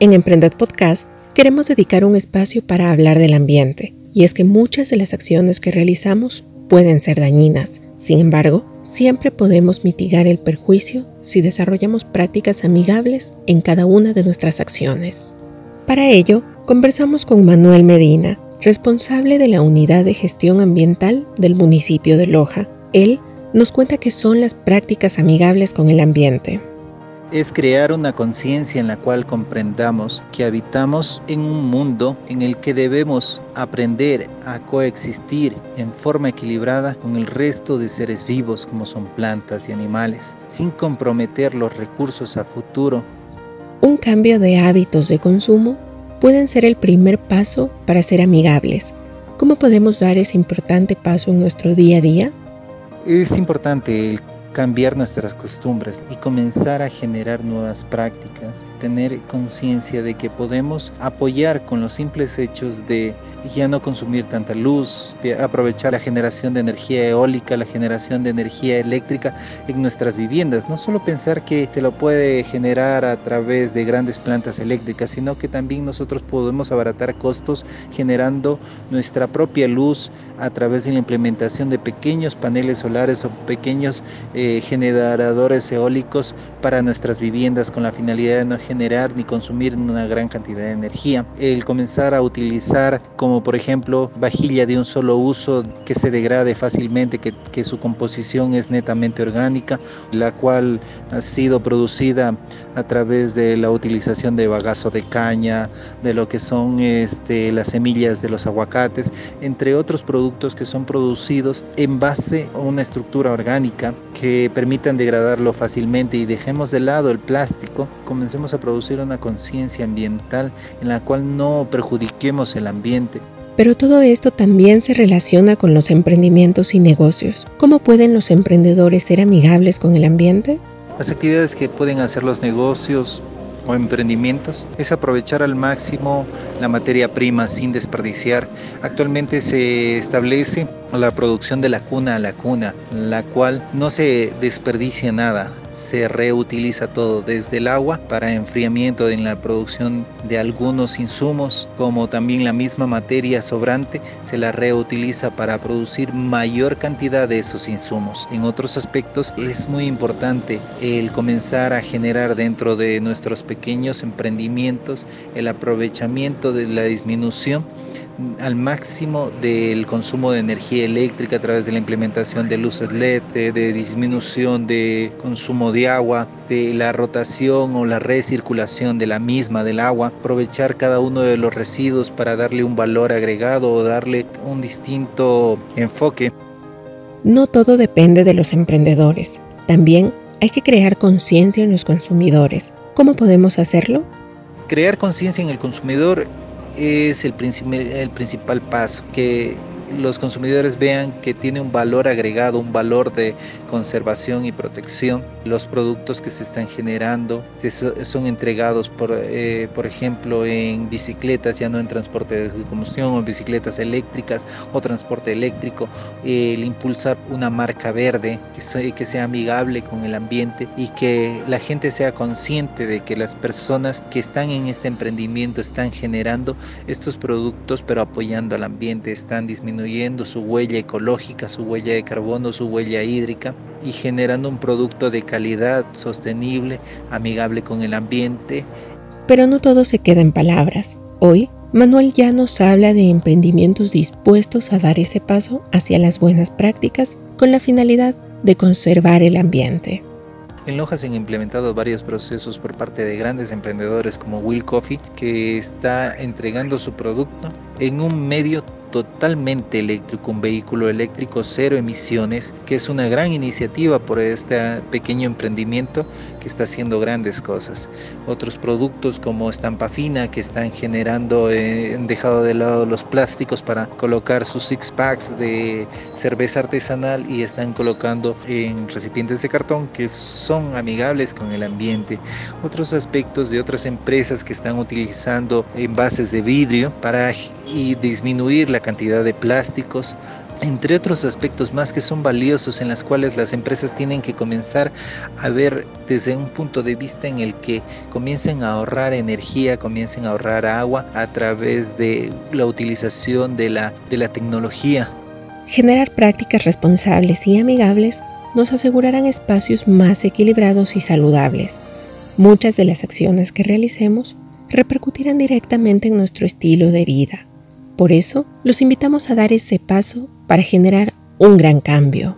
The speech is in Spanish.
En Emprended Podcast queremos dedicar un espacio para hablar del ambiente, y es que muchas de las acciones que realizamos pueden ser dañinas. Sin embargo, siempre podemos mitigar el perjuicio si desarrollamos prácticas amigables en cada una de nuestras acciones. Para ello, conversamos con Manuel Medina, responsable de la Unidad de Gestión Ambiental del municipio de Loja. Él nos cuenta qué son las prácticas amigables con el ambiente es crear una conciencia en la cual comprendamos que habitamos en un mundo en el que debemos aprender a coexistir en forma equilibrada con el resto de seres vivos como son plantas y animales, sin comprometer los recursos a futuro. Un cambio de hábitos de consumo pueden ser el primer paso para ser amigables. ¿Cómo podemos dar ese importante paso en nuestro día a día? Es importante el cambiar nuestras costumbres y comenzar a generar nuevas prácticas, tener conciencia de que podemos apoyar con los simples hechos de ya no consumir tanta luz, aprovechar la generación de energía eólica, la generación de energía eléctrica en nuestras viviendas. No solo pensar que se lo puede generar a través de grandes plantas eléctricas, sino que también nosotros podemos abaratar costos generando nuestra propia luz a través de la implementación de pequeños paneles solares o pequeños eh, generadores eólicos para nuestras viviendas con la finalidad de no generar ni consumir una gran cantidad de energía. El comenzar a utilizar como por ejemplo vajilla de un solo uso que se degrade fácilmente, que, que su composición es netamente orgánica, la cual ha sido producida a través de la utilización de bagazo de caña, de lo que son este, las semillas de los aguacates, entre otros productos que son producidos en base a una estructura orgánica que permitan degradarlo fácilmente y dejemos de lado el plástico, comencemos a producir una conciencia ambiental en la cual no perjudiquemos el ambiente. Pero todo esto también se relaciona con los emprendimientos y negocios. ¿Cómo pueden los emprendedores ser amigables con el ambiente? Las actividades que pueden hacer los negocios o emprendimientos es aprovechar al máximo la materia prima sin desperdiciar. Actualmente se establece la producción de la cuna a la cuna, la cual no se desperdicia nada, se reutiliza todo, desde el agua para enfriamiento en la producción de algunos insumos, como también la misma materia sobrante se la reutiliza para producir mayor cantidad de esos insumos. En otros aspectos es muy importante el comenzar a generar dentro de nuestros pequeños emprendimientos el aprovechamiento de la disminución al máximo del consumo de energía eléctrica a través de la implementación de luces LED, de, disminución de consumo de agua, de la rotación o la recirculación de la misma del agua, aprovechar cada uno de los residuos para darle un valor agregado o darle un distinto enfoque. No todo depende de los emprendedores, también hay que crear conciencia en los consumidores. ¿Cómo podemos hacerlo? Crear conciencia en el consumidor es el, el principal paso, que los consumidores vean que tiene un valor agregado, un valor de conservación y protección. Los productos que se están generando son entregados, por, eh, por ejemplo, en bicicletas, ya no en transporte de combustión, o bicicletas eléctricas o transporte eléctrico. El impulsar una marca verde que, que sea amigable con el ambiente y que la gente sea consciente de que las personas que están en este emprendimiento están generando estos productos, pero apoyando al ambiente, están disminuyendo su huella ecológica, su huella de carbono, su huella hídrica y generando un producto de calidad, sostenible, amigable con el ambiente. Pero no todo se queda en palabras. Hoy, Manuel ya nos habla de emprendimientos dispuestos a dar ese paso hacia las buenas prácticas con la finalidad de conservar el ambiente. En Loja se han implementado varios procesos por parte de grandes emprendedores como Will Coffee, que está entregando su producto en un medio totalmente eléctrico, un vehículo eléctrico cero emisiones, que es una gran iniciativa por este pequeño emprendimiento que está haciendo grandes cosas. Otros productos como estampa fina que están generando, eh, han dejado de lado los plásticos para colocar sus six packs de cerveza artesanal y están colocando en recipientes de cartón que son amigables con el ambiente. Otros aspectos de otras empresas que están utilizando envases de vidrio para y disminuir la cantidad de plásticos entre otros aspectos más que son valiosos en las cuales las empresas tienen que comenzar a ver desde un punto de vista en el que comiencen a ahorrar energía, comiencen a ahorrar agua a través de la utilización de la, de la tecnología. Generar prácticas responsables y amigables nos asegurarán espacios más equilibrados y saludables. Muchas de las acciones que realicemos repercutirán directamente en nuestro estilo de vida. Por eso, los invitamos a dar ese paso para generar un gran cambio.